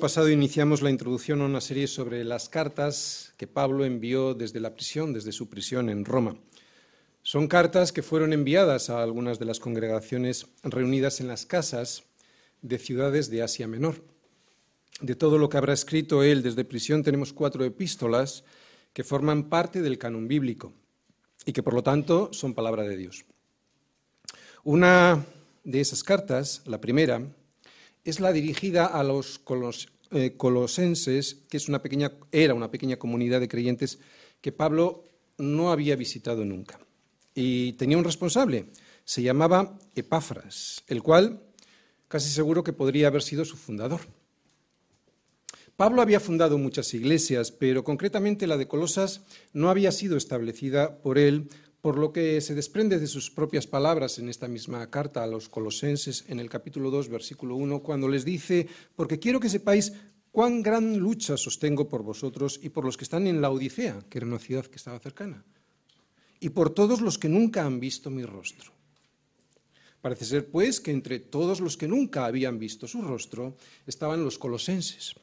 Pasado iniciamos la introducción a una serie sobre las cartas que Pablo envió desde la prisión, desde su prisión en Roma. Son cartas que fueron enviadas a algunas de las congregaciones reunidas en las casas de ciudades de Asia Menor. De todo lo que habrá escrito él desde prisión tenemos cuatro epístolas que forman parte del canon bíblico y que por lo tanto son palabra de Dios. Una de esas cartas, la primera, es la dirigida a los eh, colosenses, que es una pequeña, era una pequeña comunidad de creyentes que Pablo no había visitado nunca. Y tenía un responsable, se llamaba Epáfras, el cual casi seguro que podría haber sido su fundador. Pablo había fundado muchas iglesias, pero concretamente la de Colosas no había sido establecida por él por lo que se desprende de sus propias palabras en esta misma carta a los colosenses en el capítulo 2, versículo 1, cuando les dice, porque quiero que sepáis cuán gran lucha sostengo por vosotros y por los que están en la Odisea, que era una ciudad que estaba cercana, y por todos los que nunca han visto mi rostro. Parece ser, pues, que entre todos los que nunca habían visto su rostro estaban los colosenses.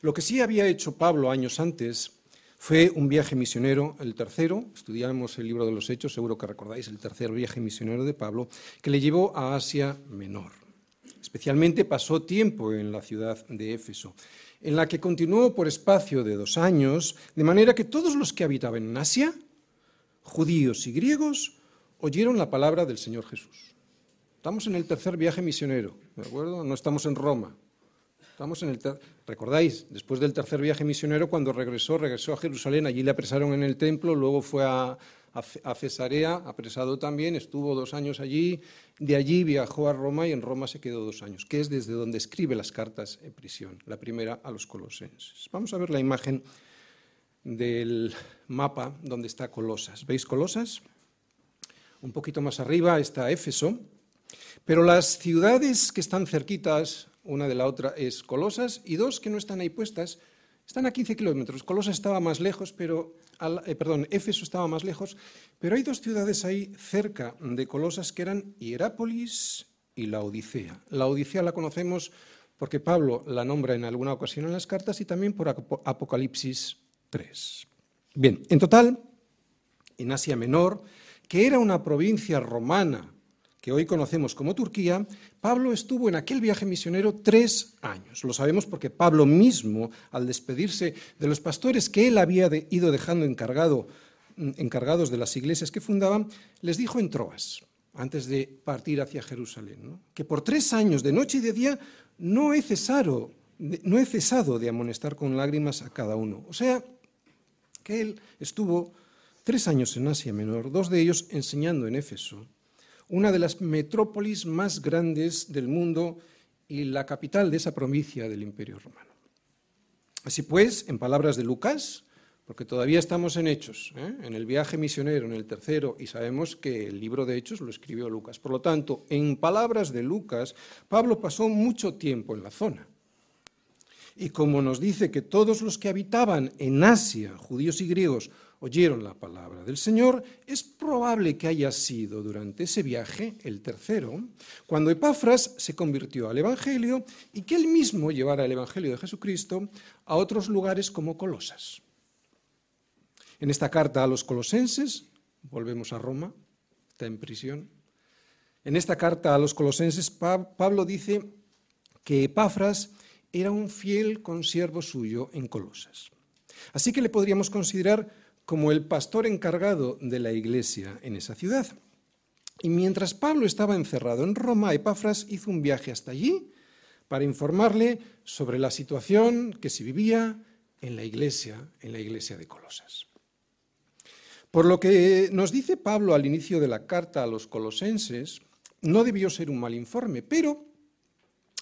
Lo que sí había hecho Pablo años antes fue un viaje misionero, el tercero, estudiamos el libro de los Hechos, seguro que recordáis el tercer viaje misionero de Pablo, que le llevó a Asia Menor. Especialmente pasó tiempo en la ciudad de Éfeso, en la que continuó por espacio de dos años, de manera que todos los que habitaban en Asia, judíos y griegos, oyeron la palabra del Señor Jesús. Estamos en el tercer viaje misionero, ¿de acuerdo? No estamos en Roma, Estamos en el Recordáis, después del tercer viaje misionero, cuando regresó, regresó a Jerusalén, allí le apresaron en el templo, luego fue a, a, Cesarea, apresado también, estuvo dos años allí, de allí viajó a Roma y en Roma se quedó dos años, que es desde donde escribe las cartas en prisión, la primera a los colosenses. Vamos a ver la imagen del mapa donde está Colosas. ¿Veis Colosas? Un poquito más arriba está Éfeso, pero las ciudades que están cerquitas una de la otra es Colosas, y dos que no están ahí puestas, están a 15 kilómetros. Colosas estaba más lejos, pero, eh, perdón, Éfeso estaba más lejos, pero hay dos ciudades ahí cerca de Colosas que eran Hierápolis y la Odisea. La Odisea la conocemos porque Pablo la nombra en alguna ocasión en las cartas y también por Apocalipsis 3. Bien, en total, en Asia Menor, que era una provincia romana que hoy conocemos como Turquía, Pablo estuvo en aquel viaje misionero tres años. Lo sabemos porque Pablo mismo, al despedirse de los pastores que él había ido dejando mm, encargados de las iglesias que fundaban, les dijo en Troas, antes de partir hacia Jerusalén, que por tres años, de noche y de día, no he, cesado, no he cesado de amonestar con lágrimas a cada uno. O sea, que él estuvo tres años en Asia Menor, dos de ellos enseñando en Éfeso, una de las metrópolis más grandes del mundo y la capital de esa provincia del Imperio Romano. Así pues, en palabras de Lucas, porque todavía estamos en Hechos, ¿eh? en el viaje misionero, en el tercero, y sabemos que el libro de Hechos lo escribió Lucas. Por lo tanto, en palabras de Lucas, Pablo pasó mucho tiempo en la zona. Y como nos dice que todos los que habitaban en Asia, judíos y griegos, oyeron la palabra del Señor, es probable que haya sido durante ese viaje, el tercero, cuando Epafras se convirtió al Evangelio y que él mismo llevara el Evangelio de Jesucristo a otros lugares como Colosas. En esta carta a los colosenses, volvemos a Roma, está en prisión, en esta carta a los colosenses Pablo dice que Epafras era un fiel consiervo suyo en Colosas. Así que le podríamos considerar como el pastor encargado de la iglesia en esa ciudad. Y mientras Pablo estaba encerrado en Roma, Epafras hizo un viaje hasta allí para informarle sobre la situación que se vivía en la iglesia, en la iglesia de Colosas. Por lo que nos dice Pablo al inicio de la carta a los colosenses, no debió ser un mal informe, pero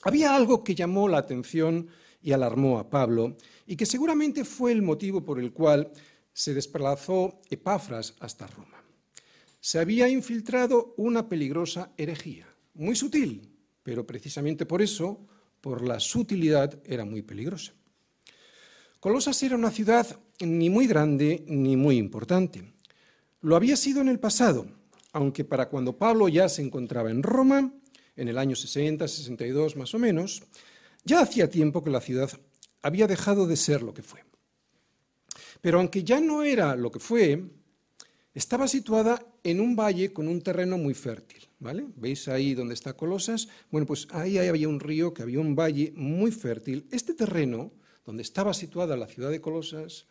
había algo que llamó la atención y alarmó a Pablo y que seguramente fue el motivo por el cual se desplazó Epafras hasta Roma. Se había infiltrado una peligrosa herejía, muy sutil, pero precisamente por eso, por la sutilidad, era muy peligrosa. Colosas era una ciudad ni muy grande ni muy importante. Lo había sido en el pasado, aunque para cuando Pablo ya se encontraba en Roma, en el año 60, 62 más o menos, Ya hacía tiempo que la ciudad había dejado de ser lo que fue. Pero aunque ya no era lo que fue, estaba situada en un valle con un terreno muy fértil. ¿vale? ¿Veis ahí donde está Colosas? Bueno, pues ahí había un río, que había un valle muy fértil. Este terreno, donde estaba situada la ciudad de Colosas,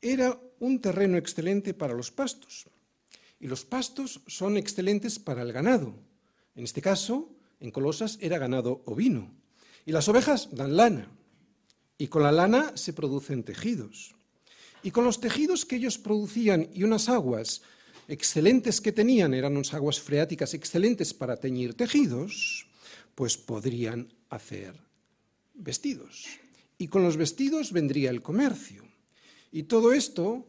era un terreno excelente para los pastos. Y los pastos son excelentes para el ganado. En este caso, en Colosas era ganado ovino. Y las ovejas dan lana. Y con la lana se producen tejidos. Y con los tejidos que ellos producían y unas aguas excelentes que tenían, eran unas aguas freáticas excelentes para teñir tejidos, pues podrían hacer vestidos. Y con los vestidos vendría el comercio. Y todo esto,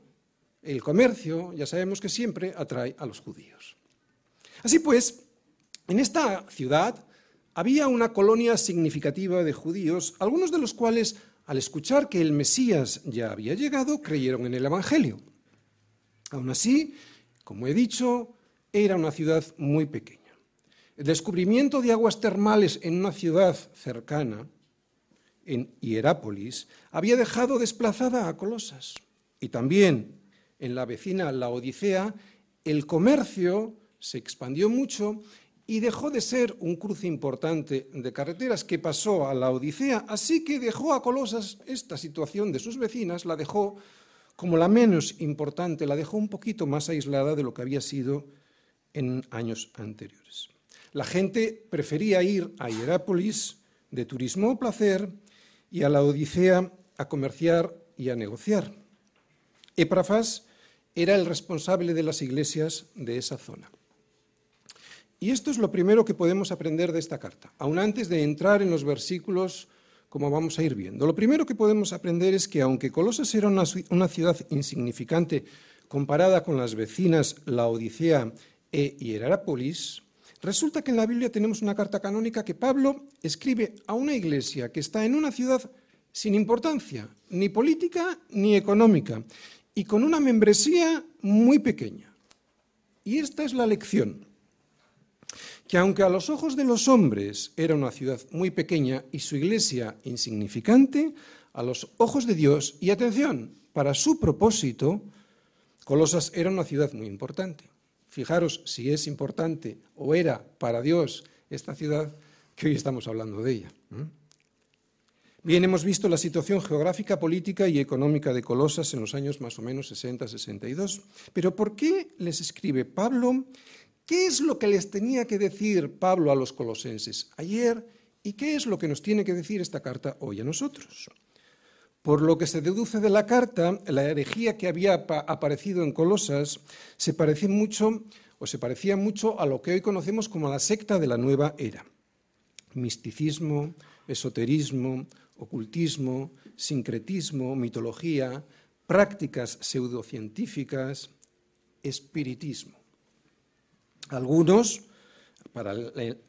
el comercio, ya sabemos que siempre atrae a los judíos. Así pues, en esta ciudad había una colonia significativa de judíos, algunos de los cuales al escuchar que el Mesías ya había llegado, creyeron en el Evangelio. Aún así, como he dicho, era una ciudad muy pequeña. El descubrimiento de aguas termales en una ciudad cercana, en Hierápolis, había dejado desplazada a Colosas. Y también en la vecina Laodicea, el comercio se expandió mucho y dejó de ser un cruce importante de carreteras que pasó a la Odisea, así que dejó a Colosas esta situación de sus vecinas, la dejó como la menos importante, la dejó un poquito más aislada de lo que había sido en años anteriores. La gente prefería ir a Hierápolis de turismo o placer y a la Odisea a comerciar y a negociar. Éprafas era el responsable de las iglesias de esa zona. Y esto es lo primero que podemos aprender de esta carta, aún antes de entrar en los versículos como vamos a ir viendo. Lo primero que podemos aprender es que aunque Colosas era una, ciudad insignificante comparada con las vecinas Laodicea e Hierápolis, resulta que en la Biblia tenemos una carta canónica que Pablo escribe a una iglesia que está en una ciudad sin importancia, ni política ni económica, y con una membresía muy pequeña. Y esta es la lección que aunque a los ojos de los hombres era una ciudad muy pequeña y su iglesia insignificante, a los ojos de Dios, y atención, para su propósito, Colosas era una ciudad muy importante. Fijaros si es importante o era para Dios esta ciudad que hoy estamos hablando de ella. Bien, hemos visto la situación geográfica, política y económica de Colosas en los años más o menos 60-62. Pero ¿por qué les escribe Pablo ¿Qué es lo que les tenía que decir Pablo a los colosenses ayer y qué es lo que nos tiene que decir esta carta hoy a nosotros? Por lo que se deduce de la carta, la herejía que había aparecido en Colosas se parecía mucho o se parecía mucho a lo que hoy conocemos como la secta de la nueva era. Misticismo, esoterismo, ocultismo, sincretismo, mitología, prácticas pseudocientíficas, espiritismo. Algunos, para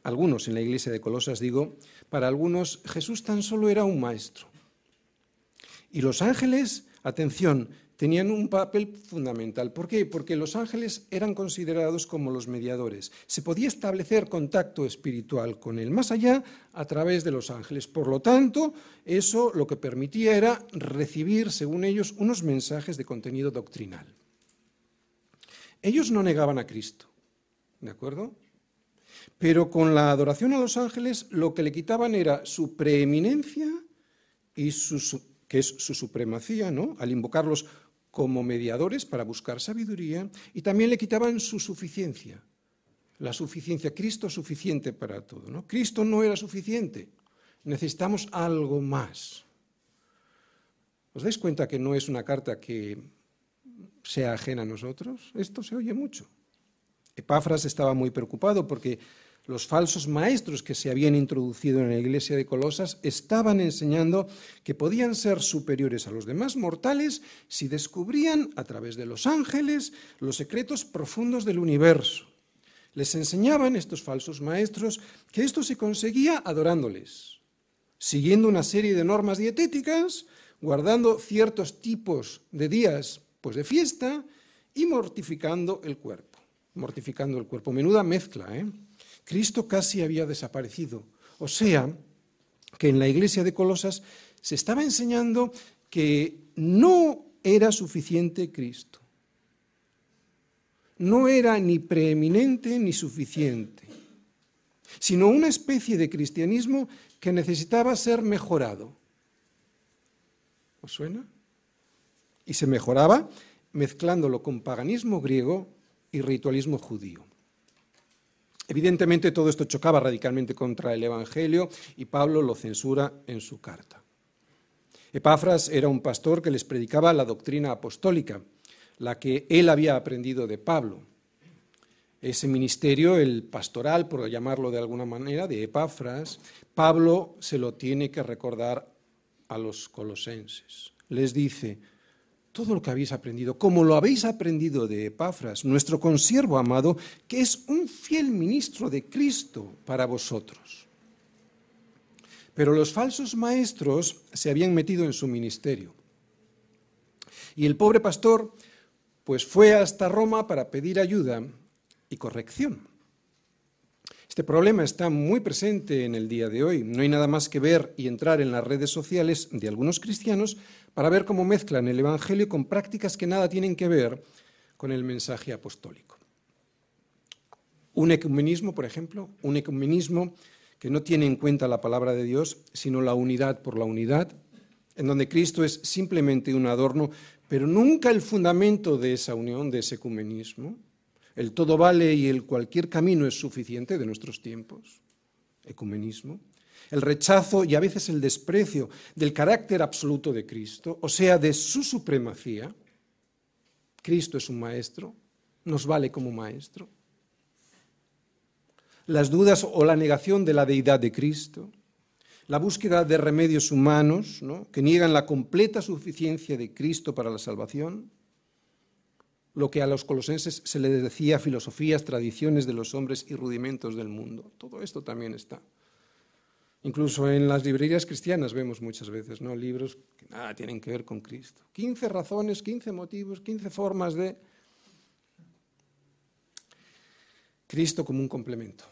algunos en la iglesia de Colosas digo, para algunos Jesús tan solo era un maestro. Y los ángeles, atención, tenían un papel fundamental. ¿Por qué? Porque los ángeles eran considerados como los mediadores. Se podía establecer contacto espiritual con el más allá a través de los ángeles. Por lo tanto, eso lo que permitía era recibir, según ellos, unos mensajes de contenido doctrinal. Ellos no negaban a Cristo. ¿De acuerdo? Pero con la adoración a los ángeles lo que le quitaban era su preeminencia y su, que es su supremacía, ¿no? Al invocarlos como mediadores para buscar sabiduría, y también le quitaban su suficiencia. La suficiencia, Cristo suficiente para todo, ¿no? Cristo no era suficiente. Necesitamos algo más. ¿Os dais cuenta que no es una carta que sea ajena a nosotros? Esto se oye mucho. Epáfras estaba muy preocupado porque los falsos maestros que se habían introducido en la iglesia de Colosas estaban enseñando que podían ser superiores a los demás mortales si descubrían a través de los ángeles los secretos profundos del universo. Les enseñaban estos falsos maestros que esto se conseguía adorándoles, siguiendo una serie de normas dietéticas, guardando ciertos tipos de días pues de fiesta y mortificando el cuerpo mortificando el cuerpo. Menuda mezcla, ¿eh? Cristo casi había desaparecido. O sea, que en la iglesia de Colosas se estaba enseñando que no era suficiente Cristo. No era ni preeminente ni suficiente, sino una especie de cristianismo que necesitaba ser mejorado. ¿Os suena? Y se mejoraba mezclándolo con paganismo griego y ritualismo judío. Evidentemente todo esto chocaba radicalmente contra el Evangelio y Pablo lo censura en su carta. Epafras era un pastor que les predicaba la doctrina apostólica, la que él había aprendido de Pablo. Ese ministerio, el pastoral, por llamarlo de alguna manera, de Epafras, Pablo se lo tiene que recordar a los colosenses. Les dice, todo lo que habéis aprendido, como lo habéis aprendido de Epafras, nuestro consiervo amado, que es un fiel ministro de Cristo para vosotros. Pero los falsos maestros se habían metido en su ministerio. Y el pobre pastor, pues fue hasta Roma para pedir ayuda y corrección. Este problema está muy presente en el día de hoy. No hay nada más que ver y entrar en las redes sociales de algunos cristianos para ver cómo mezclan el Evangelio con prácticas que nada tienen que ver con el mensaje apostólico. Un ecumenismo, por ejemplo, un ecumenismo que no tiene en cuenta la palabra de Dios, sino la unidad por la unidad, en donde Cristo es simplemente un adorno, pero nunca el fundamento de esa unión, de ese ecumenismo. El todo vale y el cualquier camino es suficiente de nuestros tiempos. Ecumenismo el rechazo y a veces el desprecio del carácter absoluto de Cristo, o sea, de su supremacía. Cristo es un maestro, nos vale como maestro. Las dudas o la negación de la deidad de Cristo, la búsqueda de remedios humanos que niegan la completa suficiencia de Cristo para la salvación, lo que a los colosenses se les decía filosofías, tradiciones de los hombres y rudimentos del mundo. Todo esto también está Incluso en las librerías cristianas vemos muchas veces ¿no? libros que nada tienen que ver con Cristo. 15 razones, 15 motivos, 15 formas de Cristo como un complemento.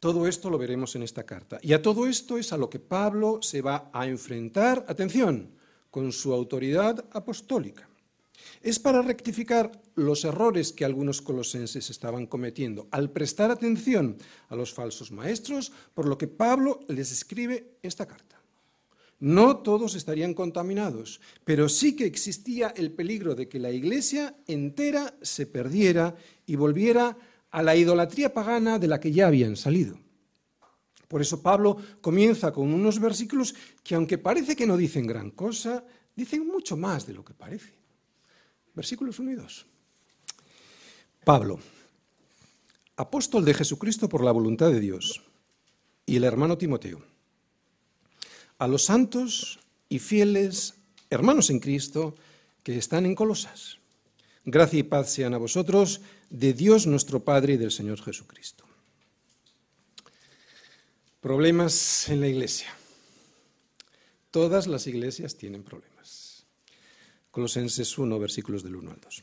Todo esto lo veremos en esta carta. Y a todo esto es a lo que Pablo se va a enfrentar, atención, con su autoridad apostólica es para rectificar los errores que algunos colosenses estaban cometiendo al prestar atención a los falsos maestros, por lo que Pablo les escribe esta carta. No todos estarían contaminados, pero sí que existía el peligro de que la iglesia entera se perdiera y volviera a la idolatría pagana de la que ya habían salido. Por eso Pablo comienza con unos versículos que, aunque parece que no dicen gran cosa, dicen mucho más de lo que parece. Versículos 1 y 2. Pablo, apóstol de Jesucristo por la voluntad de Dios, y el hermano Timoteo, a los santos y fieles hermanos en Cristo que están en Colosas. Gracia y paz sean a vosotros de Dios nuestro Padre y del Señor Jesucristo. Problemas en la iglesia. Todas las iglesias tienen problemas. Colosenses 1, versículos del 1 al 2.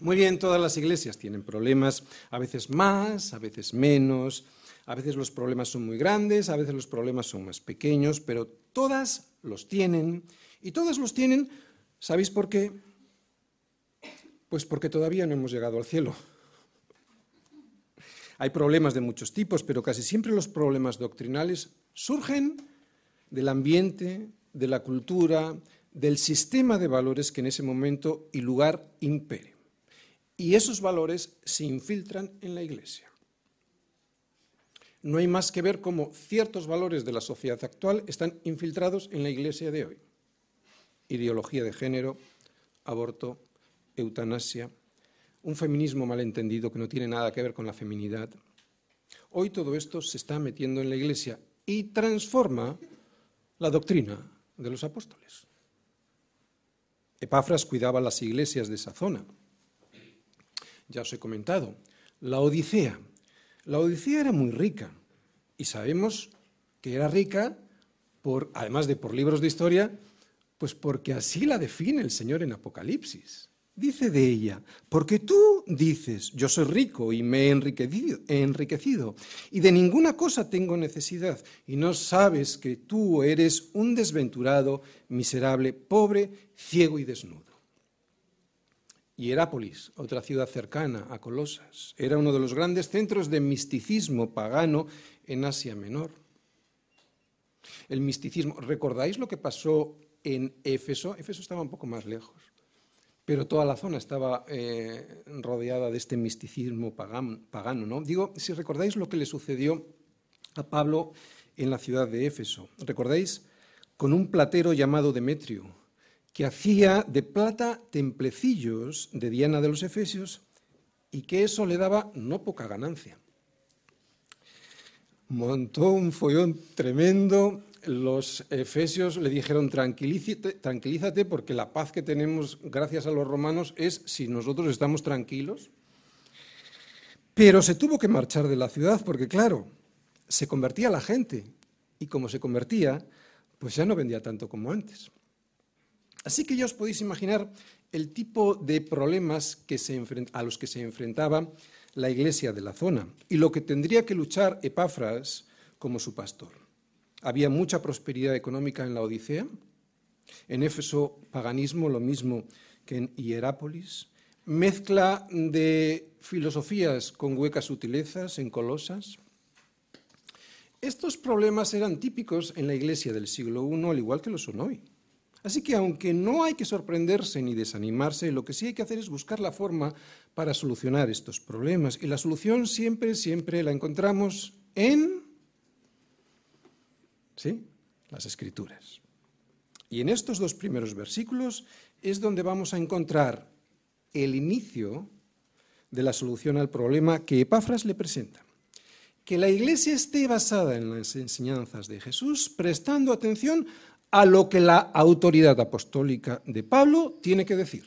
Muy bien, todas las iglesias tienen problemas, a veces más, a veces menos, a veces los problemas son muy grandes, a veces los problemas son más pequeños, pero todas los tienen y todas los tienen, ¿sabéis por qué? Pues porque todavía no hemos llegado al cielo. Hay problemas de muchos tipos, pero casi siempre los problemas doctrinales surgen del ambiente, de la cultura, del sistema de valores que en ese momento y lugar impere. Y esos valores se infiltran en la Iglesia. No hay más que ver cómo ciertos valores de la sociedad actual están infiltrados en la Iglesia de hoy. Ideología de género, aborto, eutanasia, un feminismo malentendido que no tiene nada que ver con la feminidad. Hoy todo esto se está metiendo en la Iglesia y transforma la doctrina de los apóstoles. Epafras cuidaba las iglesias de esa zona. Ya os he comentado. La Odisea. La Odisea era muy rica y sabemos que era rica por, además de por libros de historia, pues porque así la define el Señor en Apocalipsis. Dice de ella, porque tú dices, yo soy rico y me he enriquecido, y de ninguna cosa tengo necesidad, y no sabes que tú eres un desventurado, miserable, pobre, ciego y desnudo. Y otra ciudad cercana a Colosas, era uno de los grandes centros de misticismo pagano en Asia Menor. El misticismo, ¿recordáis lo que pasó en Éfeso? Éfeso estaba un poco más lejos pero toda la zona estaba eh, rodeada de este misticismo pagano. ¿no? Digo, si recordáis lo que le sucedió a Pablo en la ciudad de Éfeso, ¿recordáis? Con un platero llamado Demetrio, que hacía de plata templecillos de Diana de los Efesios y que eso le daba no poca ganancia. Montó un follón tremendo los efesios le dijeron, tranquilízate, porque la paz que tenemos gracias a los romanos es si nosotros estamos tranquilos. Pero se tuvo que marchar de la ciudad porque, claro, se convertía la gente y como se convertía, pues ya no vendía tanto como antes. Así que ya os podéis imaginar el tipo de problemas a los que se enfrentaba la iglesia de la zona y lo que tendría que luchar Epafras como su pastor. Había mucha prosperidad económica en la Odisea. En Éfeso, paganismo, lo mismo que en Hierápolis. Mezcla de filosofías con huecas sutilezas en Colosas. Estos problemas eran típicos en la iglesia del siglo I, al igual que lo son hoy. Así que aunque no hay que sorprenderse ni desanimarse, lo que sí hay que hacer es buscar la forma para solucionar estos problemas. Y la solución siempre, siempre la encontramos en ¿sí? Las escrituras. Y en estos dos primeros versículos es donde vamos a encontrar el inicio de la solución al problema que Epafras le presenta. Que la iglesia esté basada en las enseñanzas de Jesús, prestando atención a lo que la autoridad apostólica de Pablo tiene que decir.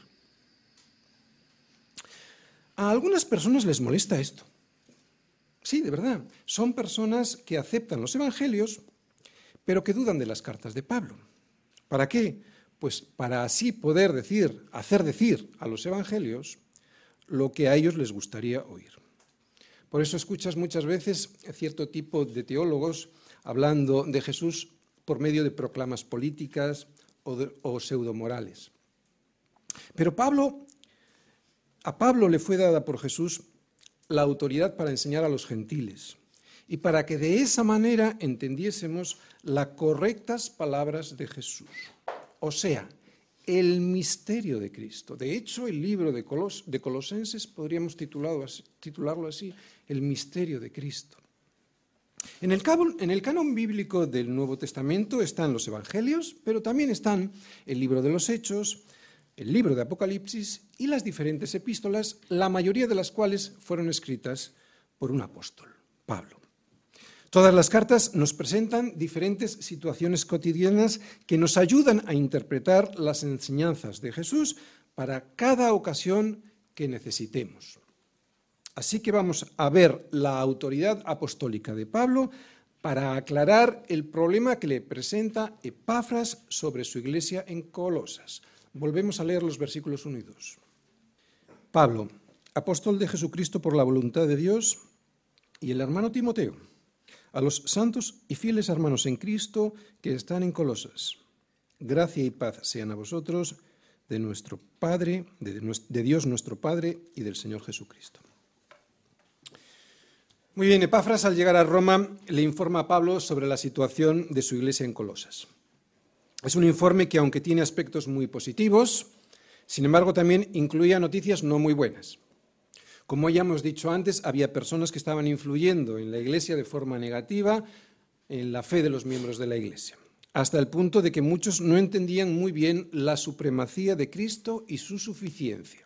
A algunas personas les molesta esto. Sí, de verdad. Son personas que aceptan los evangelios pero que dudan de las cartas de Pablo. ¿Para qué? Pues para así poder decir, hacer decir a los evangelios lo que a ellos les gustaría oír. Por eso escuchas muchas veces cierto tipo de teólogos hablando de Jesús por medio de proclamas políticas o, o pseudomorales. Pero a Pablo le fue dada por Jesús la autoridad para enseñar a los gentiles y para que de esa manera entendiésemos las correctas palabras de Jesús. O sea, el misterio de Cristo. De hecho, el libro de, Colosenses podríamos titularlo así, el misterio de Cristo. En el, en el canon bíblico del Nuevo Testamento están los Evangelios, pero también están el libro de los Hechos, el libro de Apocalipsis y las diferentes epístolas, la mayoría de las cuales fueron escritas por un apóstol, Pablo. Todas las cartas nos presentan diferentes situaciones cotidianas que nos ayudan a interpretar las enseñanzas de Jesús para cada ocasión que necesitemos. Así que vamos a ver la autoridad apostólica de Pablo para aclarar el problema que le presenta Epafras sobre su iglesia en Colosas. Volvemos a leer los versículos unidos. Pablo, apóstol de Jesucristo por la voluntad de Dios, y el hermano Timoteo a los santos y fieles hermanos en Cristo que están en Colosas. Gracia y paz sean a vosotros de nuestro Padre, de, Dios nuestro Padre y del Señor Jesucristo. Muy bien, Epafras al llegar a Roma le informa a Pablo sobre la situación de su iglesia en Colosas. Es un informe que, aunque tiene aspectos muy positivos, sin embargo también incluía noticias no muy buenas. Como ya hemos dicho antes, había personas que estaban influyendo en la Iglesia de forma negativa en la fe de los miembros de la Iglesia, hasta el punto de que muchos no entendían muy bien la supremacía de Cristo y su suficiencia.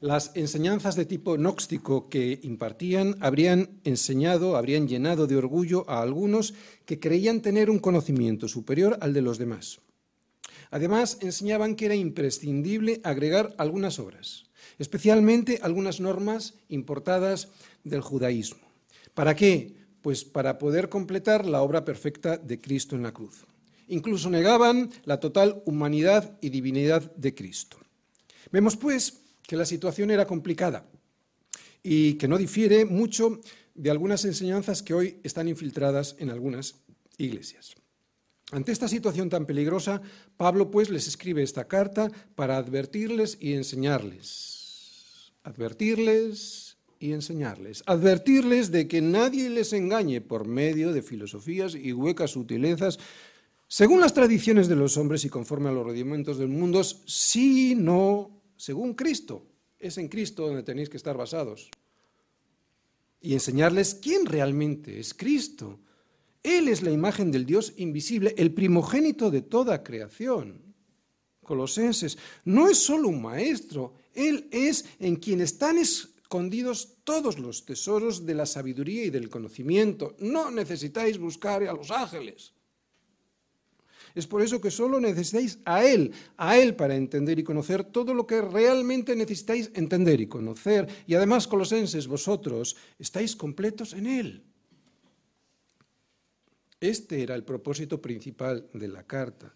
Las enseñanzas de tipo gnóstico que impartían habrían enseñado, habrían llenado de orgullo a algunos que creían tener un conocimiento superior al de los demás. Además, enseñaban que era imprescindible agregar algunas obras, especialmente algunas normas importadas del judaísmo. ¿Para qué? Pues para poder completar la obra perfecta de Cristo en la cruz. Incluso negaban la total humanidad y divinidad de Cristo. Vemos pues que la situación era complicada y que no difiere mucho de algunas enseñanzas que hoy están infiltradas en algunas iglesias. Ante esta situación tan peligrosa, Pablo pues les escribe esta carta para advertirles y enseñarles. Advertirles y enseñarles. Advertirles de que nadie les engañe por medio de filosofías y huecas sutilezas según las tradiciones de los hombres y conforme a los rudimentos del mundo, sino según Cristo. Es en Cristo donde tenéis que estar basados. Y enseñarles quién realmente es Cristo él es la imagen del Dios invisible, el primogénito de toda creación. Colosenses, no es solo un maestro, Él es en quien están escondidos todos los tesoros de la sabiduría y del conocimiento. No necesitáis buscar a los ángeles. Es por eso que solo necesitáis a Él, a Él para entender y conocer todo lo que realmente necesitáis entender y conocer. Y además, colosenses, vosotros estáis completos en Él. Este era el propósito principal de la carta.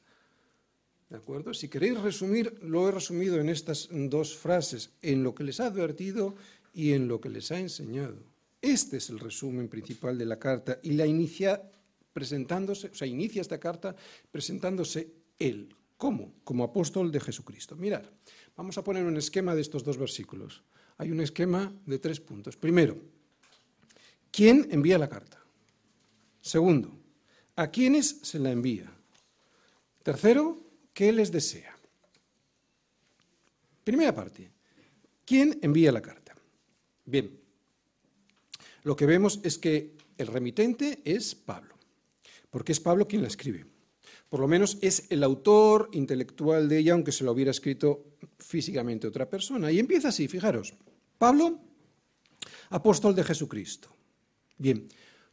¿De acuerdo? Si queréis resumir, lo he resumido en estas dos frases, en lo que les ha advertido y en lo que les ha enseñado. Este es el resumen principal de la carta y la inicia presentándose, o sea, inicia esta carta presentándose él. Como apóstol de Jesucristo. Mirad, vamos a poner un esquema de estos dos versículos. Hay un esquema de tres puntos. Primero, ¿quién envía la carta? Segundo, ¿A quiénes se la envía? Tercero, ¿qué les desea? Primera parte, ¿quién envía la carta? Bien, lo que vemos es que el remitente es Pablo, porque es Pablo quien la escribe. Por lo menos es el autor intelectual de ella, aunque se lo hubiera escrito físicamente otra persona. Y empieza así, fijaros. Pablo, apóstol de Jesucristo. Bien,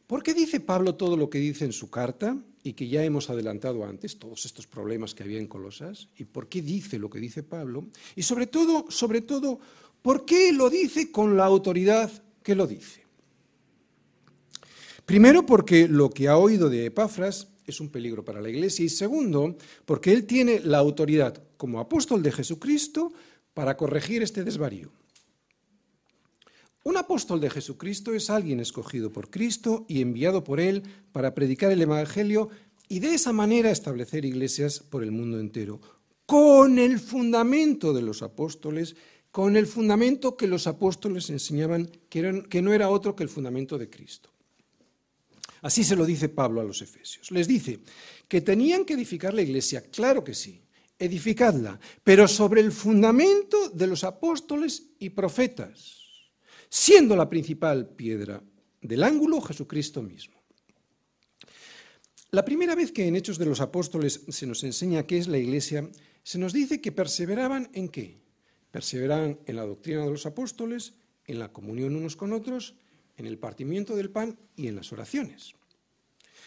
¿Por qué dice Pablo todo lo que dice en su carta y que ya hemos adelantado antes, todos estos problemas que había en Colosas? ¿Y por qué dice lo que dice Pablo? Y sobre todo, sobre todo, ¿por qué lo dice con la autoridad que lo dice? Primero, porque lo que ha oído de Epafras es un peligro para la Iglesia. Y segundo, porque él tiene la autoridad como apóstol de Jesucristo para corregir este desvarío. Un apóstol de Jesucristo es alguien escogido por Cristo y enviado por Él para predicar el Evangelio y de esa manera establecer iglesias por el mundo entero, con el fundamento de los apóstoles, con el fundamento que los apóstoles enseñaban, que, no era otro que el fundamento de Cristo. Así se lo dice Pablo a los Efesios. Les dice que tenían que edificar la iglesia, claro que sí, edificadla, pero sobre el fundamento de los apóstoles y profetas siendo la principal piedra del ángulo Jesucristo mismo. La primera vez que en Hechos de los Apóstoles se nos enseña qué es la Iglesia, se nos dice que perseveraban en qué? Perseveraban en la doctrina de los apóstoles, en la comunión unos con otros, en el partimiento del pan y en las oraciones.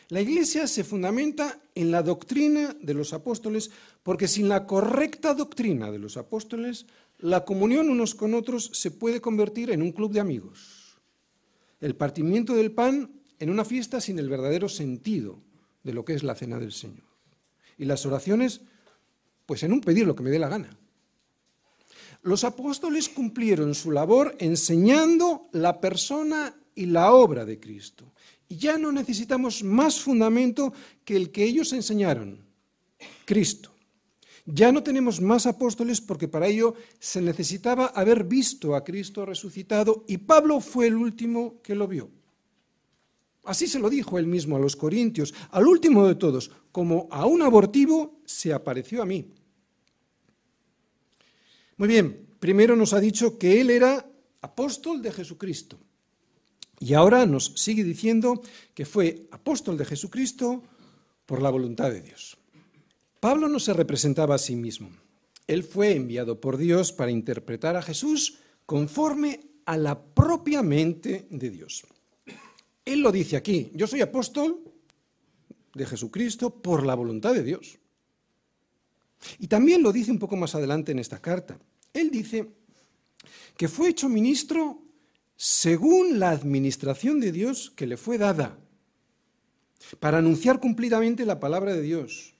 La Iglesia se fundamenta en la doctrina de los apóstoles porque sin la correcta doctrina de los apóstoles la comunión unos con otros se puede convertir en un club de amigos. El partimiento del pan en una fiesta sin el verdadero sentido de lo que es la cena del Señor. Y las oraciones, pues en un pedir lo que me dé la gana. Los apóstoles cumplieron su labor enseñando la persona y la obra de Cristo. Y ya no necesitamos más fundamento que el que ellos enseñaron, Cristo. Ya no tenemos más apóstoles porque para ello se necesitaba haber visto a Cristo resucitado y Pablo fue el último que lo vio. Así se lo dijo él mismo a los corintios, al último de todos, como a un abortivo se apareció a mí. Muy bien, primero nos ha dicho que él era apóstol de Jesucristo. Y ahora nos sigue diciendo que fue apóstol de Jesucristo por la voluntad de Dios. Pablo no se representaba a sí mismo. Él fue enviado por Dios para interpretar a Jesús conforme a la propia mente de Dios. Él lo dice aquí, yo soy apóstol de Jesucristo por la voluntad de Dios. Y también lo dice un poco más adelante en esta carta. Él dice que fue hecho ministro según la administración de Dios que le fue dada, para anunciar cumplidamente la palabra de Dios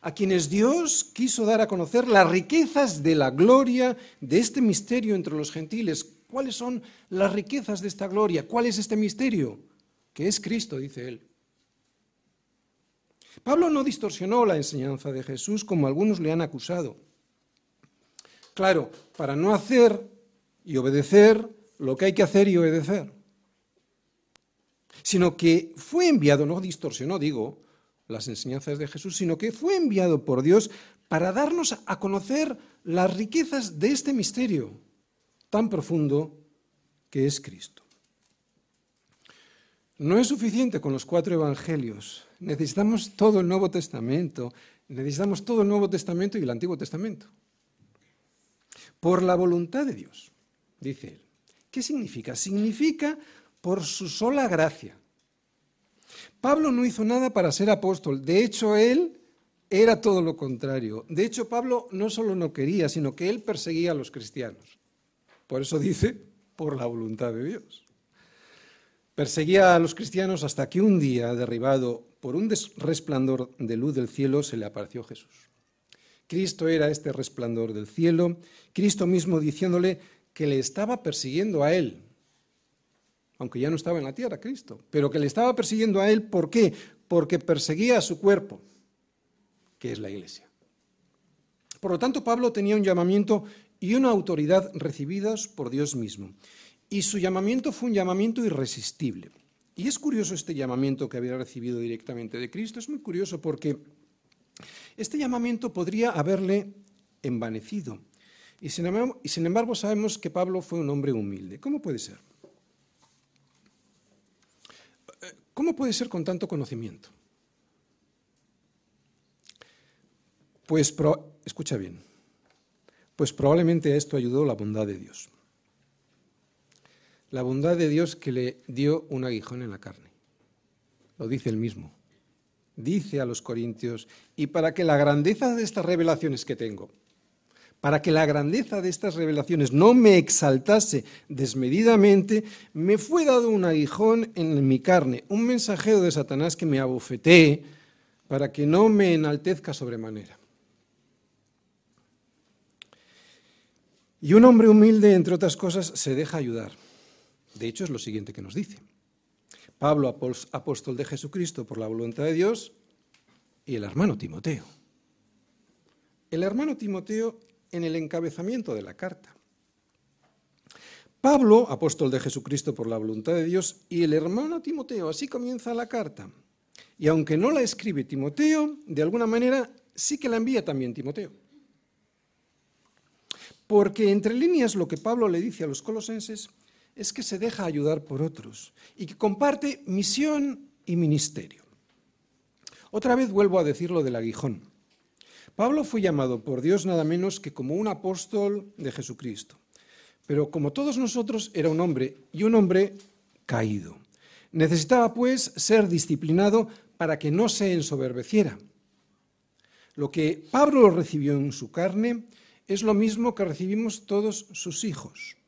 a quienes Dios quiso dar a conocer las riquezas de la gloria de este misterio entre los gentiles. ¿Cuáles son las riquezas de esta gloria? ¿Cuál es este misterio? Que es Cristo, dice él. Pablo no distorsionó la enseñanza de Jesús como algunos le han acusado. Claro, para no hacer y obedecer lo que hay que hacer y obedecer. Sino que fue enviado, no distorsionó, digo, las enseñanzas de Jesús, sino que fue enviado por Dios para darnos a conocer las riquezas de este misterio tan profundo que es Cristo. No es suficiente con los cuatro evangelios, necesitamos todo el Nuevo Testamento, necesitamos todo el Nuevo Testamento y el Antiguo Testamento. Por la voluntad de Dios, dice él. ¿Qué significa? Significa por su sola gracia. Pablo no hizo nada para ser apóstol. De hecho, él era todo lo contrario. De hecho, Pablo no solo no quería, sino que él perseguía a los cristianos. Por eso dice, por la voluntad de Dios. Perseguía a los cristianos hasta que un día, derribado por un resplandor de luz del cielo, se le apareció Jesús. Cristo era este resplandor del cielo, Cristo mismo diciéndole que le estaba persiguiendo a él, aunque ya no estaba en la tierra Cristo, pero que le estaba persiguiendo a él, ¿por qué? Porque perseguía a su cuerpo, que es la iglesia. Por lo tanto, Pablo tenía un llamamiento y una autoridad recibidas por Dios mismo. Y su llamamiento fue un llamamiento irresistible. Y es curioso este llamamiento que había recibido directamente de Cristo, es muy curioso porque este llamamiento podría haberle envanecido. Y sin, embargo, sabemos que Pablo fue un hombre humilde. ¿Cómo puede ser? ¿Cómo puede ser con tanto conocimiento? Pues, escucha bien, pues probablemente a esto ayudó la bondad de Dios. La bondad de Dios que le dio un aguijón en la carne. Lo dice él mismo dice a los corintios, y para que la grandeza de estas revelaciones que tengo, para que la grandeza de estas revelaciones no me exaltase desmedidamente, me fue dado un aguijón en mi carne, un mensajero de Satanás que me abofetee para que no me enaltezca sobremanera. Y un hombre humilde, entre otras cosas, se deja ayudar. De hecho, es lo siguiente que nos dice. Pablo, apóstol de Jesucristo por la voluntad de Dios, y el hermano Timoteo. El hermano Timoteo en el encabezamiento de la carta. Pablo, apóstol de Jesucristo por la voluntad de Dios, y el hermano Timoteo, así comienza la carta. Y aunque no la escribe Timoteo, de alguna manera sí que la envía también Timoteo. Porque entre líneas lo que Pablo le dice a los colosenses es que se deja ayudar por otros y que comparte misión y ministerio. Otra vez vuelvo a decir lo del aguijón. Pablo fue llamado por Dios nada menos que como un apóstol de Jesucristo. Pero como todos nosotros era un hombre y un hombre caído. Necesitaba pues ser disciplinado para que no se ensoberbeciera. Lo que Pablo recibió en su carne es lo mismo que recibimos todos sus hijos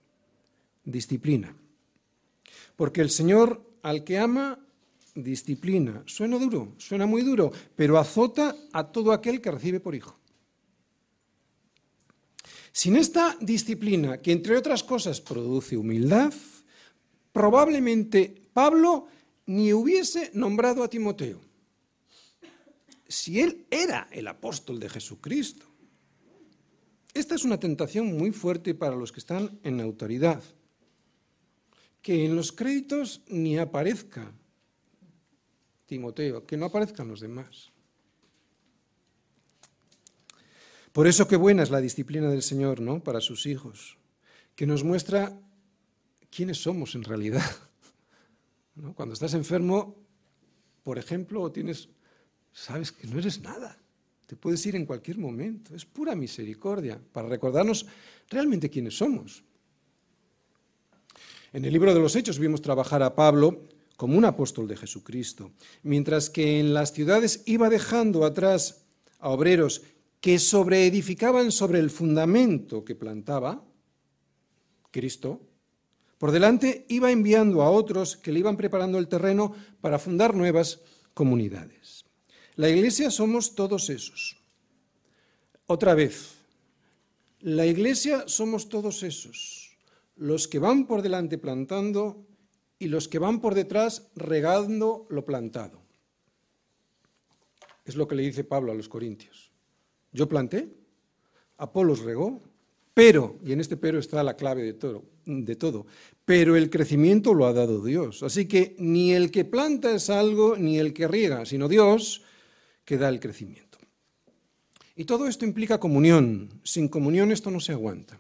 disciplina. Porque el Señor al que ama, disciplina. Suena duro, suena muy duro, pero azota a todo aquel que recibe por hijo. Sin esta disciplina, que entre otras cosas produce humildad, probablemente Pablo ni hubiese nombrado a Timoteo. Si él era el apóstol de Jesucristo. Esta es una tentación muy fuerte para los que están en autoridad que en los créditos ni aparezca Timoteo, que no aparezcan los demás. Por eso qué buena es la disciplina del Señor, ¿no? Para sus hijos, que nos muestra quiénes somos en realidad. Cuando estás enfermo, por ejemplo, tienes, sabes que no eres nada. Te puedes ir en cualquier momento. Es pura misericordia para recordarnos realmente quiénes somos. En el libro de los Hechos vimos trabajar a Pablo como un apóstol de Jesucristo, mientras que en las ciudades iba dejando atrás a obreros que sobreedificaban sobre el fundamento que plantaba Cristo, por delante iba enviando a otros que le iban preparando el terreno para fundar nuevas comunidades. La iglesia somos todos esos. Otra vez, la iglesia somos todos esos, los que van por delante plantando y los que van por detrás regando lo plantado. Es lo que le dice Pablo a los Corintios. Yo planté, Apolos regó, pero, y en este pero está la clave de todo, de todo, pero el crecimiento lo ha dado Dios. Así que ni el que planta es algo, ni el que riega, sino Dios que da el crecimiento. Y todo esto implica comunión. Sin comunión esto no se aguanta.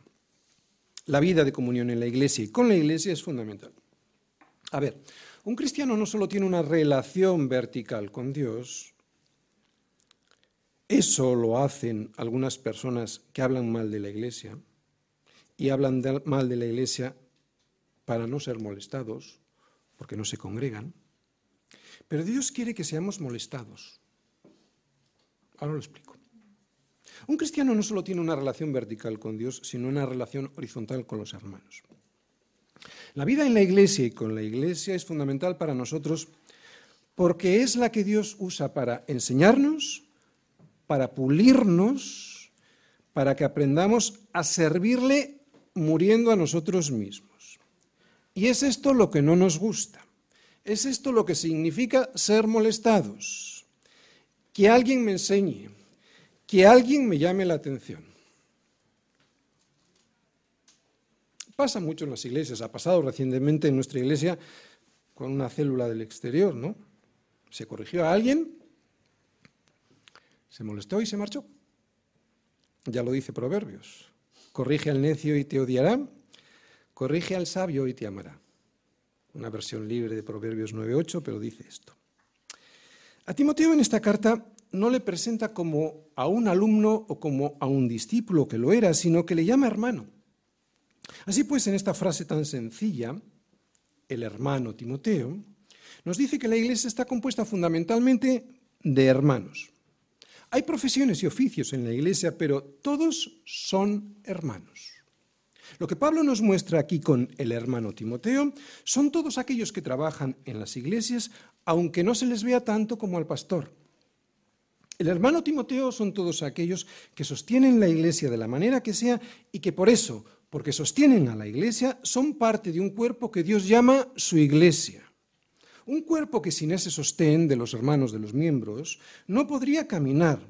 La vida de comunión en la iglesia y con la iglesia es fundamental. A ver, un cristiano no solo tiene una relación vertical con Dios, eso lo hacen algunas personas que hablan mal de la iglesia y hablan mal de la iglesia para no ser molestados, porque no se congregan. Pero Dios quiere que seamos molestados. Ahora lo explico. Un cristiano no solo tiene una relación vertical con Dios, sino una relación horizontal con los hermanos. La vida en la iglesia y con la iglesia es fundamental para nosotros porque es la que Dios usa para enseñarnos, para pulirnos, para que aprendamos a servirle muriendo a nosotros mismos. Y es esto lo que no nos gusta. Es esto lo que significa ser molestados. Que alguien me enseñe, que alguien me llame la atención. Pasa mucho en las iglesias, ha pasado recientemente en nuestra iglesia con una célula del exterior, ¿no? Se corrigió a alguien se molestó y se marchó. Ya lo dice Proverbios. Corrige al necio y te odiará, corrige al sabio y te amará. Una versión libre de Proverbios 9.8, pero dice esto. A Timoteo en esta carta no le presenta como a un alumno o como a un discípulo que lo era, sino que le llama hermano. Así pues, en esta frase tan sencilla, el hermano Timoteo, nos dice que la iglesia está compuesta fundamentalmente de hermanos. Hay profesiones y oficios en la iglesia, pero todos son hermanos. Lo que Pablo nos muestra aquí con el hermano Timoteo son todos aquellos que trabajan en las iglesias, aunque no se les vea tanto como al pastor. El hermano Timoteo son todos aquellos que sostienen la iglesia de la manera que sea y que por eso, porque sostienen a la iglesia, son parte de un cuerpo que Dios llama su iglesia. Un cuerpo que sin ese sostén de los hermanos de los miembros no podría caminar.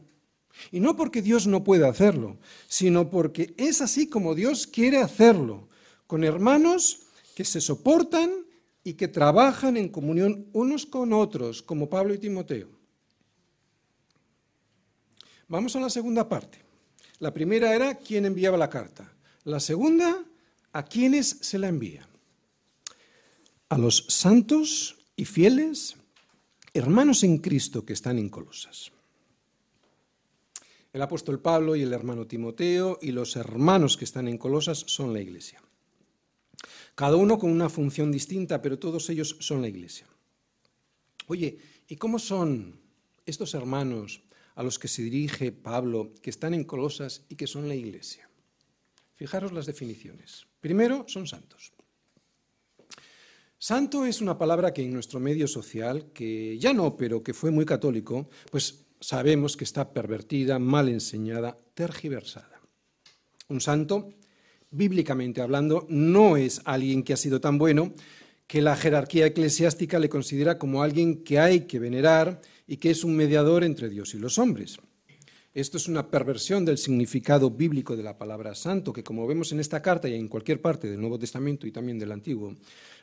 Y no porque Dios no pueda hacerlo, sino porque es así como Dios quiere hacerlo, con hermanos que se soportan y que trabajan en comunión unos con otros, como Pablo y Timoteo. Vamos a la segunda parte. La primera era quién enviaba la carta. La segunda, a quiénes se la envía. A los santos y fieles hermanos en Cristo que están en Colosas. El apóstol Pablo y el hermano Timoteo y los hermanos que están en Colosas son la iglesia. Cada uno con una función distinta, pero todos ellos son la iglesia. Oye, ¿y cómo son estos hermanos a los que se dirige Pablo, que están en Colosas y que son la iglesia? Fijaros las definiciones. Primero, son santos. Santo es una palabra que en nuestro medio social, que ya no, pero que fue muy católico, pues sabemos que está pervertida, mal enseñada, tergiversada. Un santo, bíblicamente hablando, no es alguien que ha sido tan bueno que la jerarquía eclesiástica le considera como alguien que hay que venerar y que es un mediador entre Dios y los hombres. Esto es una perversión del significado bíblico de la palabra santo, que como vemos en esta carta y en cualquier parte del Nuevo Testamento y también del Antiguo,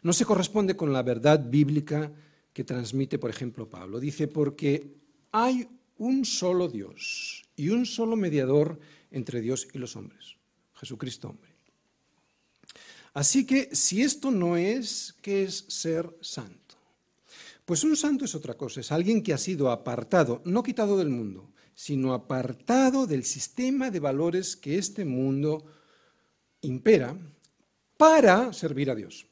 no se corresponde con la verdad bíblica que transmite, por ejemplo, Pablo. Dice, porque hay un solo Dios y un solo mediador entre Dios y los hombres, Jesucristo hombre. Así que si esto no es, ¿qué es ser santo? Pues un santo es otra cosa, es alguien que ha sido apartado, no quitado del mundo, sino apartado del sistema de valores que este mundo impera para servir a Dios.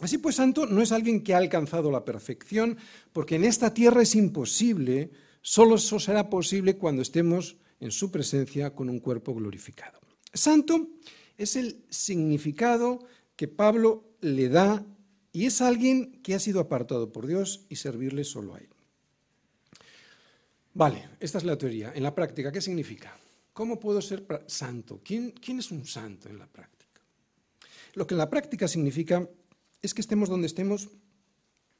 Así pues, santo no es alguien que ha alcanzado la perfección, porque en esta tierra es imposible, solo eso será posible cuando estemos en su presencia con un cuerpo glorificado. Santo es el significado que Pablo le da y es alguien que ha sido apartado por Dios y servirle solo a él. Vale, esta es la teoría. En la práctica, ¿qué significa? ¿Cómo puedo ser santo? ¿Quién, ¿Quién es un santo en la práctica? Lo que en la práctica significa es que estemos donde estemos,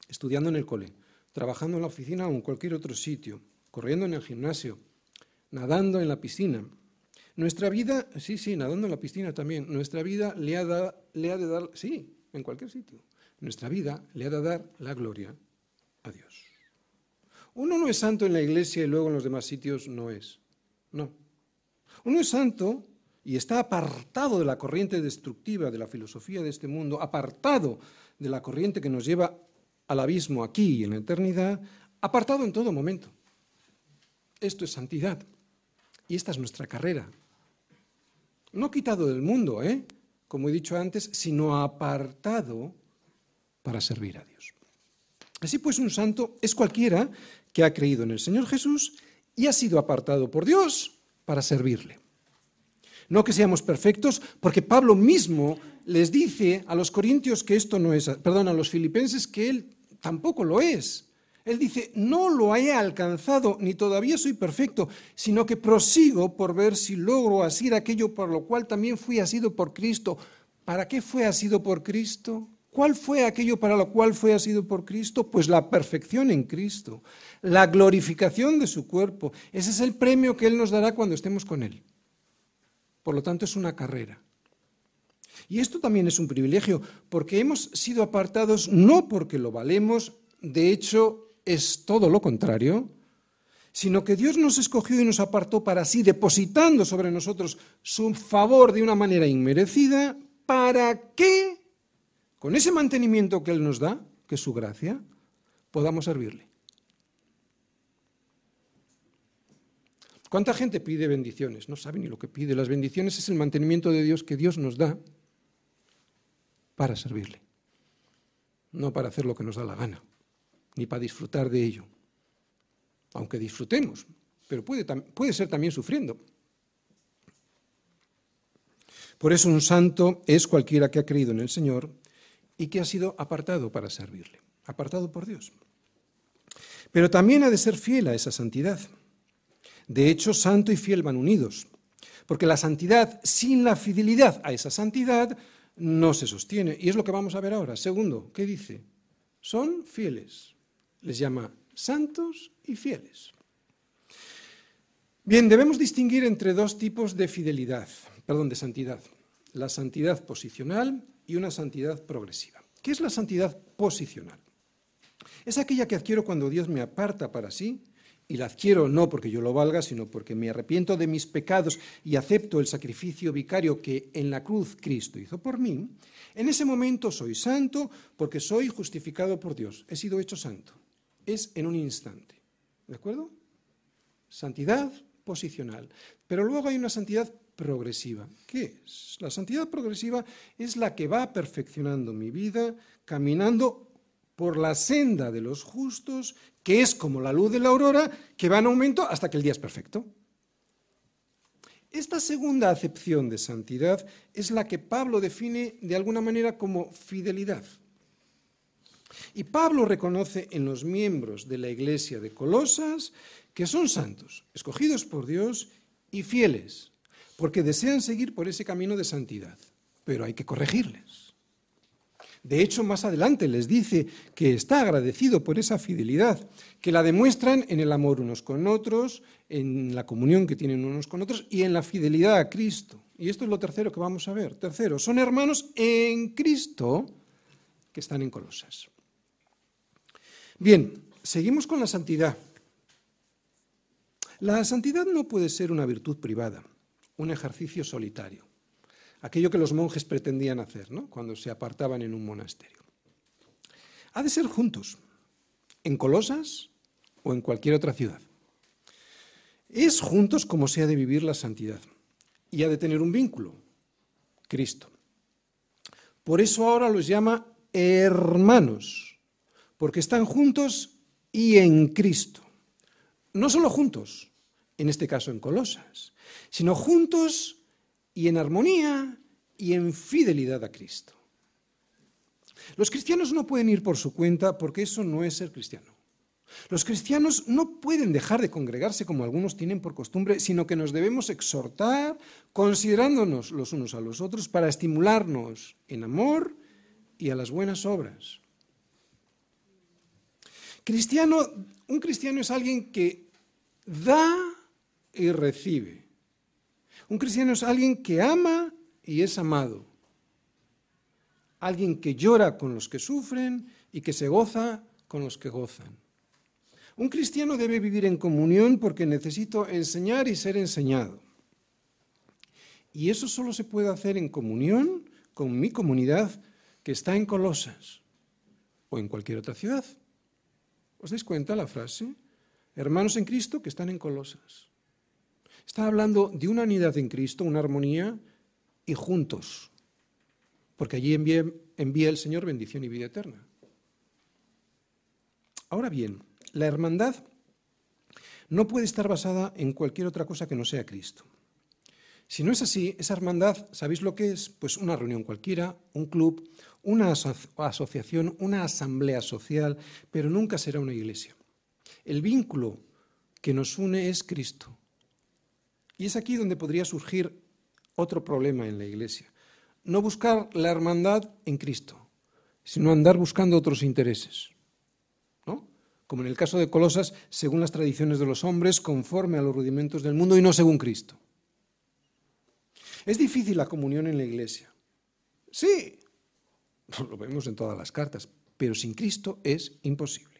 estudiando en el cole, trabajando en la oficina o en cualquier otro sitio, corriendo en el gimnasio, nadando en la piscina. Nuestra vida, sí, sí, nadando en la piscina también, nuestra vida le ha, le ha de dar, sí, en cualquier sitio, nuestra vida le ha de dar la gloria a Dios. Uno no es santo en la iglesia y luego en los demás sitios no es. No. Uno es santo y está apartado de la corriente destructiva de la filosofía de este mundo, apartado de la corriente que nos lleva al abismo aquí y en la eternidad, apartado en todo momento. Esto es santidad. Y esta es nuestra carrera. No quitado del mundo, ¿eh? como he dicho antes, sino apartado para servir a Dios. Así pues, un santo es cualquiera que ha creído en el Señor Jesús y ha sido apartado por Dios para servirle. No que seamos perfectos, porque Pablo mismo les dice a los corintios que esto no es, perdón, a los filipenses que él tampoco lo es. Él dice, no lo he alcanzado, ni todavía soy perfecto, sino que prosigo por ver si logro asir aquello por lo cual también fui asido por Cristo. ¿Para qué fue asido por Cristo? ¿Cuál fue aquello para lo cual fue asido por Cristo? Pues la perfección en Cristo, la glorificación de su cuerpo. Ese es el premio que Él nos dará cuando estemos con Él. Por lo tanto, es una carrera. Y esto también es un privilegio, porque hemos sido apartados no porque lo valemos, de hecho es todo lo contrario, sino que Dios nos escogió y nos apartó para sí, depositando sobre nosotros su favor de una manera inmerecida, para que, con ese mantenimiento que Él nos da, que es su gracia, podamos servirle. ¿Cuánta gente pide bendiciones? No sabe ni lo que pide. Las bendiciones es el mantenimiento de Dios que Dios nos da para servirle, no para hacer lo que nos da la gana, ni para disfrutar de ello. Aunque disfrutemos, pero puede, puede ser también sufriendo. Por eso un santo es cualquiera que ha creído en el Señor y que ha sido apartado para servirle, apartado por Dios. Pero también ha de ser fiel a esa santidad. De hecho, santo y fiel van unidos, porque la santidad sin la fidelidad a esa santidad no se sostiene. Y es lo que vamos a ver ahora. Segundo, ¿qué dice? Son fieles. Les llama santos y fieles. Bien, debemos distinguir entre dos tipos de fidelidad, perdón, de santidad. La santidad posicional y una santidad progresiva. ¿Qué es la santidad posicional? Es aquella que adquiero cuando Dios me aparta para sí y la adquiero no porque yo lo valga, sino porque me arrepiento de mis pecados y acepto el sacrificio vicario que en la cruz Cristo hizo por mí, en ese momento soy santo porque soy justificado por Dios. He sido hecho santo. Es en un instante. ¿De acuerdo? Santidad posicional. Pero luego hay una santidad progresiva. ¿Qué es? La santidad progresiva es la que va perfeccionando mi vida, caminando por la senda de los justos, que es como la luz de la aurora, que va en aumento hasta que el día es perfecto. Esta segunda acepción de santidad es la que Pablo define de alguna manera como fidelidad. Y Pablo reconoce en los miembros de la iglesia de Colosas que son santos, escogidos por Dios y fieles, porque desean seguir por ese camino de santidad, pero hay que corregirles. De hecho, más adelante les dice que está agradecido por esa fidelidad, que la demuestran en el amor unos con otros, en la comunión que tienen unos con otros y en la fidelidad a Cristo. Y esto es lo tercero que vamos a ver. Tercero, son hermanos en Cristo que están en Colosas. Bien, seguimos con la santidad. La santidad no puede ser una virtud privada, un ejercicio solitario aquello que los monjes pretendían hacer ¿no? cuando se apartaban en un monasterio. Ha de ser juntos, en Colosas o en cualquier otra ciudad. Es juntos como se ha de vivir la santidad y ha de tener un vínculo, Cristo. Por eso ahora los llama hermanos, porque están juntos y en Cristo. No solo juntos, en este caso en Colosas, sino juntos y en armonía y en fidelidad a Cristo. Los cristianos no pueden ir por su cuenta porque eso no es ser cristiano. Los cristianos no pueden dejar de congregarse como algunos tienen por costumbre, sino que nos debemos exhortar considerándonos los unos a los otros para estimularnos en amor y a las buenas obras. Cristiano, un cristiano es alguien que da y recibe. Un cristiano es alguien que ama y es amado. Alguien que llora con los que sufren y que se goza con los que gozan. Un cristiano debe vivir en comunión porque necesito enseñar y ser enseñado. Y eso solo se puede hacer en comunión con mi comunidad que está en Colosas o en cualquier otra ciudad. ¿Os dais cuenta la frase? Hermanos en Cristo que están en Colosas. Está hablando de una unidad en Cristo, una armonía y juntos, porque allí envía, el Señor bendición y vida eterna. Ahora bien, la hermandad no puede estar basada en cualquier otra cosa que no sea Cristo. Si no es así, esa hermandad, ¿sabéis lo que es? Pues una reunión cualquiera, un club, una asociación, una asamblea social, pero nunca será una iglesia. El vínculo que nos une es Cristo. Y es aquí donde podría surgir otro problema en la iglesia. No buscar la hermandad en Cristo, sino andar buscando otros intereses como en el caso de Colosas, según las tradiciones de los hombres, conforme a los rudimentos del mundo y no según Cristo. Es difícil la comunión en la iglesia. Sí, lo vemos en todas las cartas, pero sin Cristo es imposible.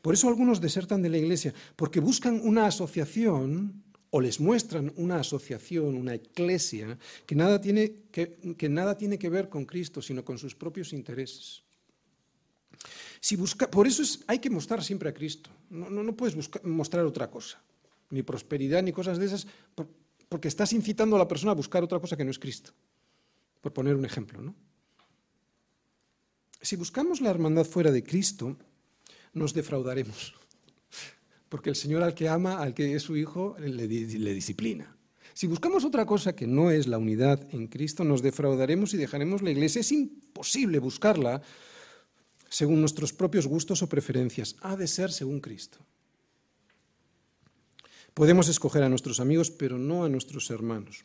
Por eso algunos desertan de la iglesia, porque buscan una asociación o les muestran una asociación, una iglesia, que nada tiene que, que nada tiene que ver con Cristo, sino con sus propios intereses por eso hay que mostrar siempre a Cristo. No, puedes mostrar otra cosa, ni prosperidad, ni cosas de esas, porque estás incitando a la persona a buscar otra cosa que no es Cristo. Por poner un ejemplo. ¿no? Si buscamos la hermandad fuera de Cristo, nos defraudaremos. Porque el Señor al que ama, al que es su hijo, le, disciplina. Si buscamos otra cosa que no es la unidad en Cristo, nos defraudaremos y dejaremos la iglesia. Es imposible buscarla según nuestros propios gustos o preferencias, ha de ser según Cristo. Podemos escoger a nuestros amigos, pero no a nuestros hermanos.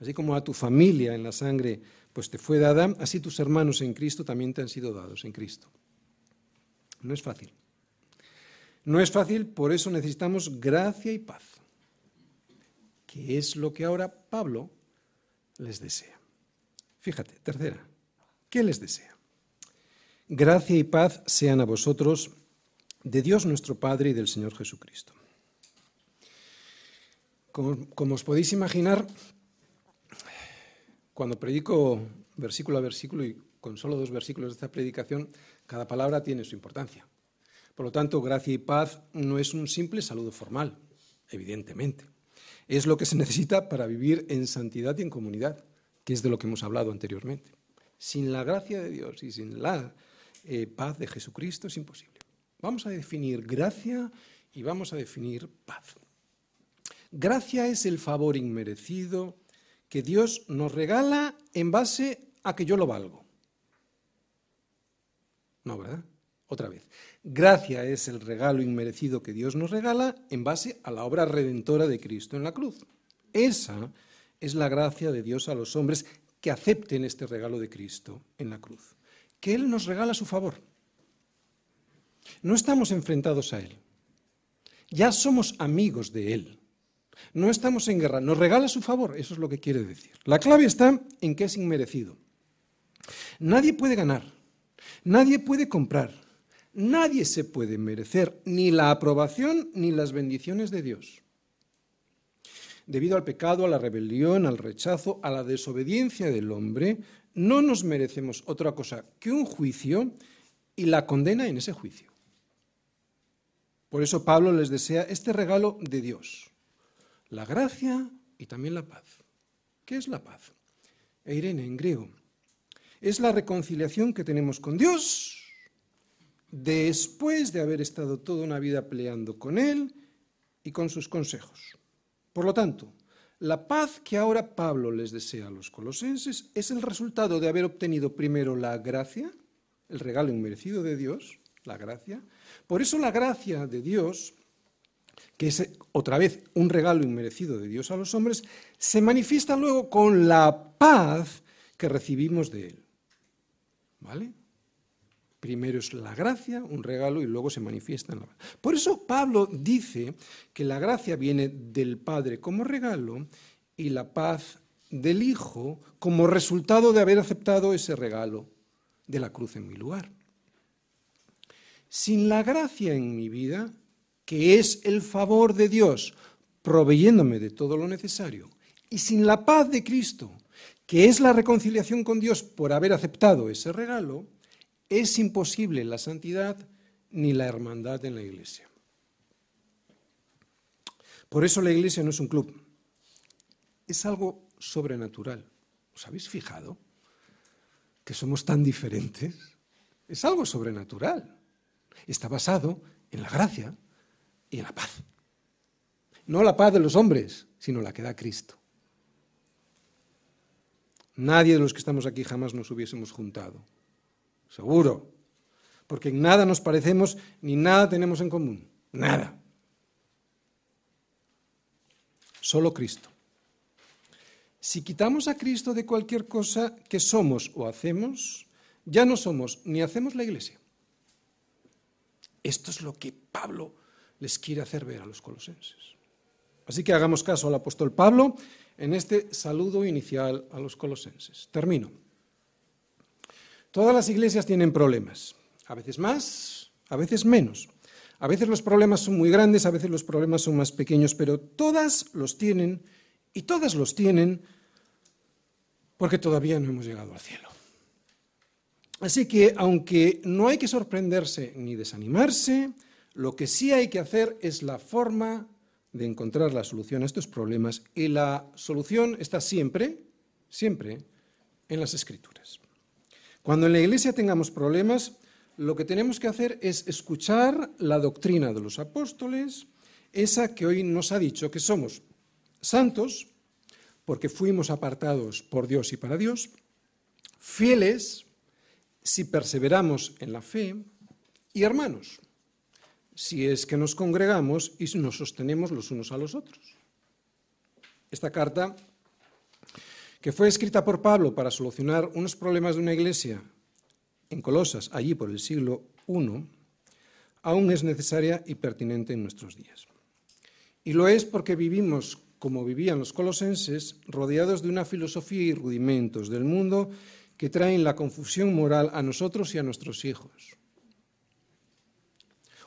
Así como a tu familia en la sangre pues te fue dada, así tus hermanos en Cristo también te han sido dados en Cristo. No es fácil. No es fácil, por eso necesitamos gracia y paz, que es lo que ahora Pablo les desea. Fíjate, tercera, ¿qué les desea? Gracia y paz sean a vosotros de Dios nuestro Padre y del Señor Jesucristo. Como, os podéis imaginar, cuando predico versículo a versículo y con solo dos versículos de esta predicación, cada palabra tiene su importancia. Por lo tanto, gracia y paz no es un simple saludo formal, evidentemente. Es lo que se necesita para vivir en santidad y en comunidad, que es de lo que hemos hablado anteriormente. Sin la gracia de Dios y sin la eh, paz de Jesucristo es imposible. Vamos a definir gracia y vamos a definir paz. Gracia es el favor inmerecido que Dios nos regala en base a que yo lo valgo. No, ¿verdad? Otra vez. Gracia es el regalo inmerecido que Dios nos regala en base a la obra redentora de Cristo en la cruz. Esa es la gracia de Dios a los hombres que acepten este regalo de Cristo en la cruz que Él nos regala su favor. No estamos enfrentados a Él. Ya somos amigos de Él. No estamos en guerra. Nos regala su favor. Eso es lo que quiere decir. La clave está en que es inmerecido. Nadie puede ganar. Nadie puede comprar. Nadie se puede merecer ni la aprobación ni las bendiciones de Dios. Debido al pecado, a la rebelión, al rechazo, a la desobediencia del hombre, no nos merecemos otra cosa que un juicio y la condena en ese juicio. Por eso Pablo les desea este regalo de Dios, la gracia y también la paz. ¿Qué es la paz? Eirene en griego. Es la reconciliación que tenemos con Dios después de haber estado toda una vida peleando con Él y con sus consejos. Por lo tanto, la paz que ahora Pablo les desea a los colosenses es el resultado de haber obtenido primero la gracia, el regalo inmerecido de Dios, la gracia. Por eso la gracia de Dios, que es otra vez un regalo inmerecido de Dios a los hombres, se manifiesta luego con la paz que recibimos de Él. ¿Vale? Primero es la gracia, un regalo, y luego se manifiesta en la Por eso Pablo dice que la gracia viene del Padre como regalo y la paz del Hijo como resultado de haber aceptado ese regalo de la cruz en mi lugar. Sin la gracia en mi vida, que es el favor de Dios proveyéndome de todo lo necesario, y sin la paz de Cristo, que es la reconciliación con Dios por haber aceptado ese regalo, es imposible la santidad ni la hermandad en la iglesia. Por eso la iglesia no es un club, es algo sobrenatural. ¿Os habéis fijado que somos tan diferentes? Es algo sobrenatural. Está basado en la gracia y en la paz. No la paz de los hombres, sino la que da Cristo. Nadie de los que estamos aquí jamás nos hubiésemos juntado seguro, porque en nada nos parecemos ni nada tenemos en común, nada. Solo Cristo. Si quitamos a Cristo de cualquier cosa que somos o hacemos, ya no somos ni hacemos la iglesia. Esto es lo que Pablo les quiere hacer ver a los colosenses. Así que hagamos caso al apóstol Pablo en este saludo inicial a los colosenses. Termino. Todas las iglesias tienen problemas, a veces más, a veces menos. A veces los problemas son muy grandes, a veces los problemas son más pequeños, pero todas los tienen y todas los tienen porque todavía no hemos llegado al cielo. Así que, aunque no hay que sorprenderse ni desanimarse, lo que sí hay que hacer es la forma de encontrar la solución a estos problemas y la solución está siempre, siempre en las escrituras. Cuando en la iglesia tengamos problemas, lo que tenemos que hacer es escuchar la doctrina de los apóstoles, esa que hoy nos ha dicho que somos santos, porque fuimos apartados por Dios y para Dios, fieles si perseveramos en la fe, y hermanos, si es que nos congregamos y nos sostenemos los unos a los otros. Esta carta que fue escrita por Pablo para solucionar unos problemas de una iglesia en Colosas, allí por el siglo I, aún es necesaria y pertinente en nuestros días. Y lo es porque vivimos, como vivían los colosenses, rodeados de una filosofía y rudimentos del mundo que traen la confusión moral a nosotros y a nuestros hijos.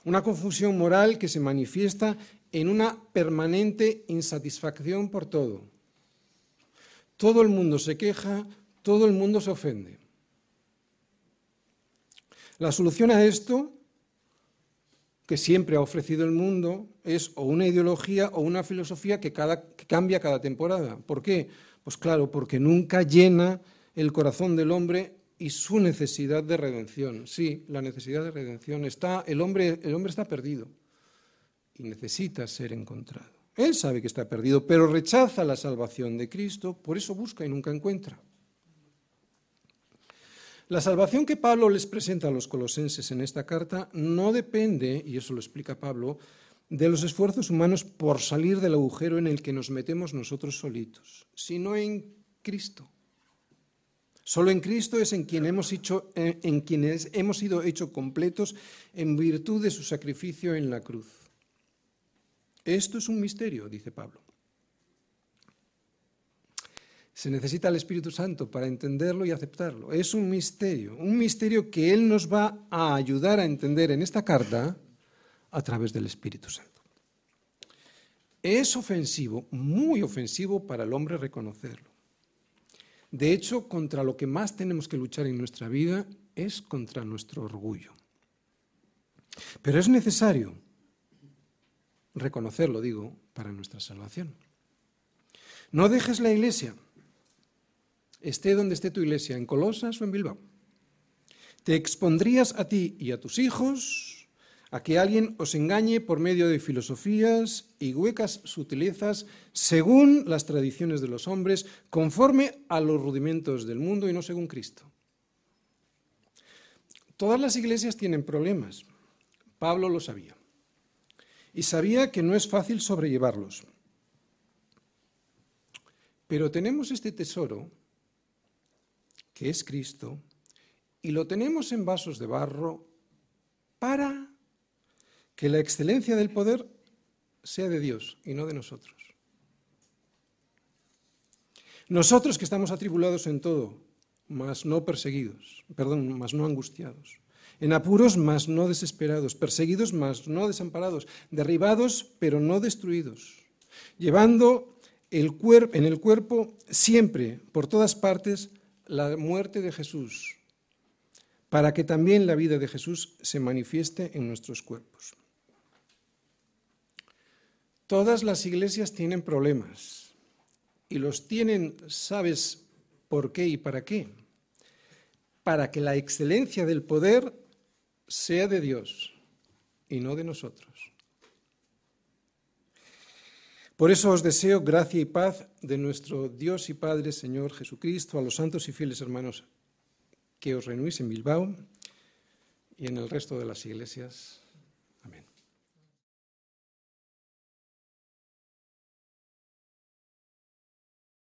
Una confusión moral que se manifiesta en una permanente insatisfacción por todo, todo el mundo se queja, todo el mundo se ofende. La solución a esto, que siempre ha ofrecido el mundo, es o una ideología o una filosofía que, cambia cada temporada. ¿Por qué? Pues claro, porque nunca llena el corazón del hombre y su necesidad de redención. Sí, la necesidad de redención está, el hombre, el hombre está perdido y necesita ser encontrado. Él sabe que está perdido, pero rechaza la salvación de Cristo, por eso busca y nunca encuentra. La salvación que Pablo les presenta a los colosenses en esta carta no depende, y eso lo explica Pablo, de los esfuerzos humanos por salir del agujero en el que nos metemos nosotros solitos, sino en Cristo. Solo en Cristo es en quien hemos, hecho, en quienes hemos sido hechos completos en virtud de su sacrificio en la cruz. Esto es un misterio, dice Pablo. Se necesita el Espíritu Santo para entenderlo y aceptarlo. Es un misterio, un misterio que Él nos va a ayudar a entender en esta carta a través del Espíritu Santo. Es ofensivo, muy ofensivo para el hombre reconocerlo. De hecho, contra lo que más tenemos que luchar en nuestra vida es contra nuestro orgullo. Pero es necesario reconocerlo, digo, para nuestra salvación. No dejes la iglesia, esté donde esté tu iglesia, en Colosas o en Bilbao. Te expondrías a ti y a tus hijos a que alguien os engañe por medio de filosofías y huecas sutilezas según las tradiciones de los hombres, conforme a los rudimentos del mundo y no según Cristo. Todas las iglesias tienen problemas. Pablo lo sabía. Y sabía que no es fácil sobrellevarlos. Pero tenemos este tesoro, que es Cristo, y lo tenemos en vasos de barro para que la excelencia del poder sea de Dios y no de nosotros. Nosotros que estamos atribulados en todo, mas no perseguidos, perdón, mas no angustiados, en apuros, mas no desesperados, perseguidos, mas no desamparados, derribados, pero no destruidos, llevando el en el cuerpo siempre, por todas partes, la muerte de Jesús, para que también la vida de Jesús se manifieste en nuestros cuerpos. Todas las iglesias tienen problemas y los tienen, ¿sabes por qué y para qué? Para que la excelencia del poder sea de Dios y no de nosotros. Por eso os deseo gracia y paz de nuestro Dios y Padre, Señor Jesucristo, a los santos y fieles hermanos que os reunís en Bilbao y en el resto de las iglesias